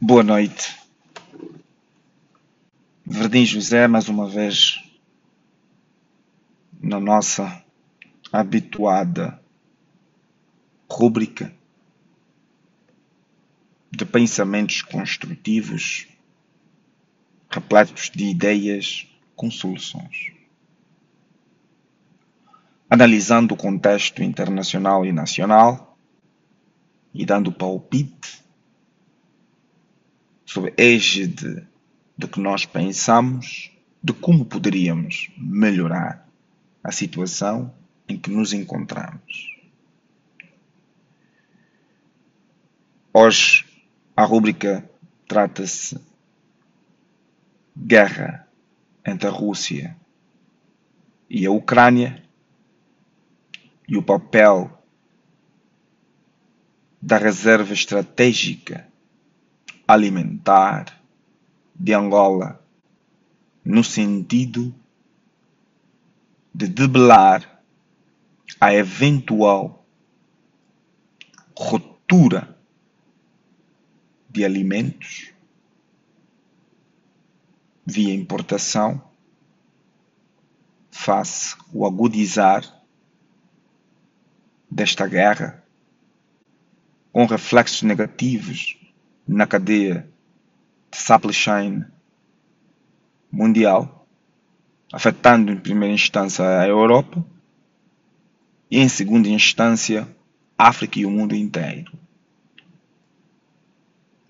Boa noite. Verdim José, mais uma vez, na nossa habituada rúbrica de pensamentos construtivos, repletos de ideias com soluções. Analisando o contexto internacional e nacional e dando palpite sobre égide do que nós pensamos de como poderíamos melhorar a situação em que nos encontramos. Hoje a rúbrica trata-se guerra entre a Rússia e a Ucrânia e o papel da reserva estratégica alimentar de Angola, no sentido de debelar a eventual ruptura de alimentos via importação face o agudizar desta guerra com reflexos negativos na cadeia de supply chain mundial, afetando em primeira instância a Europa e em segunda instância a África e o mundo inteiro.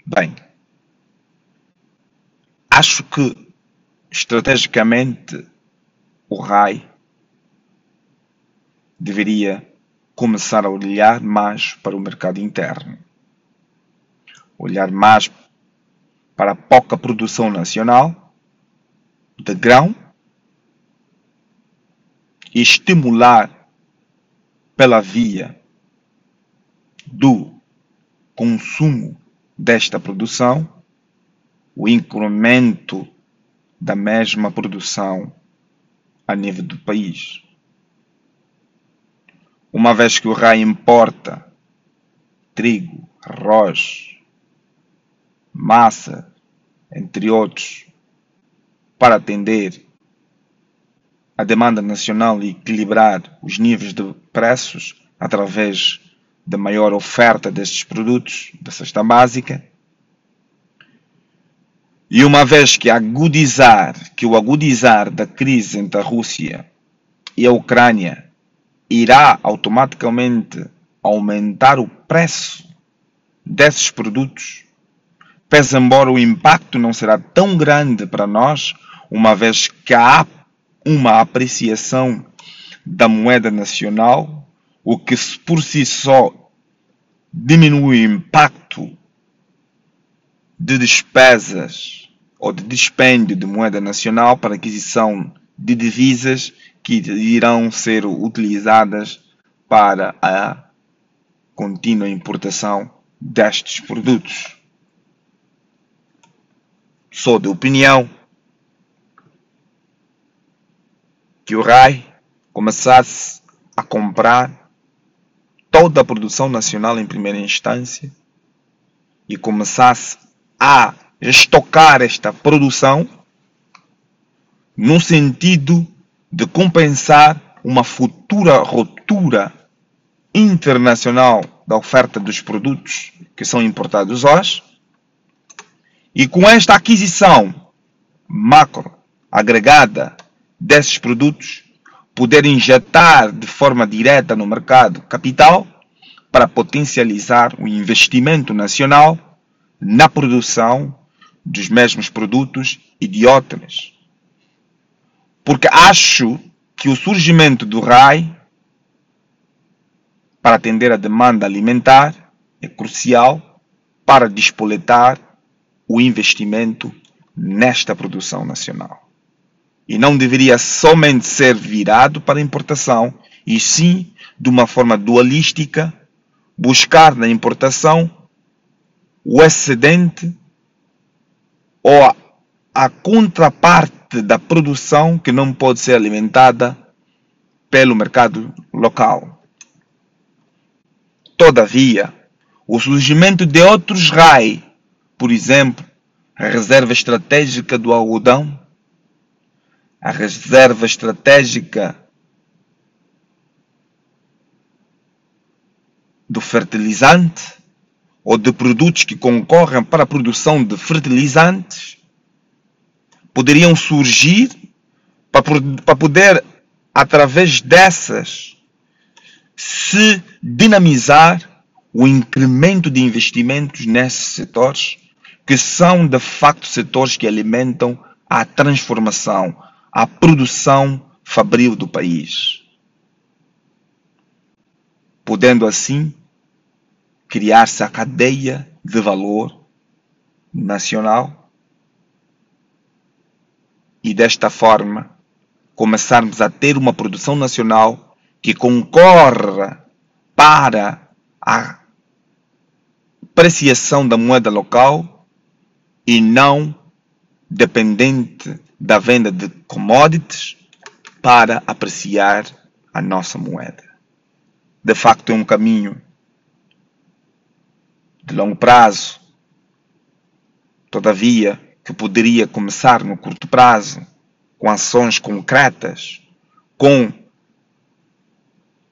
Bem, acho que estrategicamente o RAI deveria começar a olhar mais para o mercado interno olhar mais para a pouca produção nacional de grão e estimular pela via do consumo desta produção o incremento da mesma produção a nível do país. Uma vez que o RAI importa trigo, arroz, massa, entre outros, para atender a demanda nacional e equilibrar os níveis de preços através da maior oferta destes produtos da cesta básica. E uma vez que agudizar, que o agudizar da crise entre a Rússia e a Ucrânia irá automaticamente aumentar o preço desses produtos, pese embora o impacto não será tão grande para nós, uma vez que há uma apreciação da moeda nacional, o que por si só diminui o impacto de despesas ou de dispêndio de moeda nacional para aquisição de divisas que irão ser utilizadas para a contínua importação destes produtos sou de opinião que o RAI começasse a comprar toda a produção nacional em primeira instância e começasse a estocar esta produção no sentido de compensar uma futura ruptura internacional da oferta dos produtos que são importados hoje e com esta aquisição macro agregada desses produtos, poder injetar de forma direta no mercado capital para potencializar o investimento nacional na produção dos mesmos produtos e de. Porque acho que o surgimento do RAI para atender a demanda alimentar é crucial para despoletar o investimento nesta produção nacional. E não deveria somente ser virado para importação, e sim, de uma forma dualística, buscar na importação o excedente ou a, a contraparte da produção que não pode ser alimentada pelo mercado local. Todavia, o surgimento de outros RAI por exemplo, a reserva estratégica do algodão, a reserva estratégica do fertilizante ou de produtos que concorrem para a produção de fertilizantes poderiam surgir para poder, através dessas, se dinamizar o incremento de investimentos nesses setores, que são de facto setores que alimentam a transformação, a produção fabril do país. Podendo assim criar-se a cadeia de valor nacional e desta forma começarmos a ter uma produção nacional que concorra para a apreciação da moeda local e não dependente da venda de commodities para apreciar a nossa moeda. De facto, é um caminho de longo prazo, todavia, que poderia começar no curto prazo, com ações concretas, com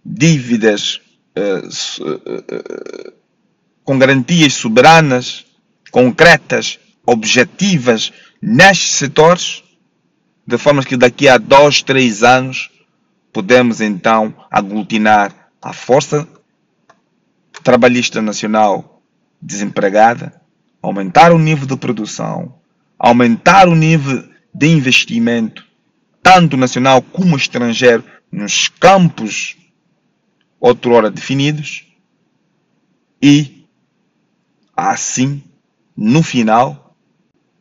dívidas uh, uh, com garantias soberanas, concretas, objetivas nestes setores, de forma que daqui a dois, três anos podemos então aglutinar a força trabalhista nacional desempregada, aumentar o nível de produção, aumentar o nível de investimento, tanto nacional como estrangeiro, nos campos outrora definidos, e assim, no final,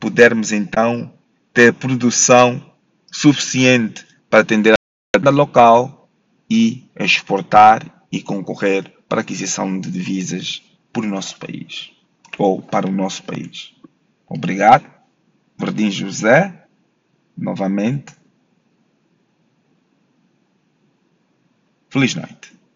pudermos então ter produção suficiente para atender a demanda local e exportar e concorrer para aquisição de divisas por nosso país ou para o nosso país. Obrigado. Verdim José, novamente. Feliz noite.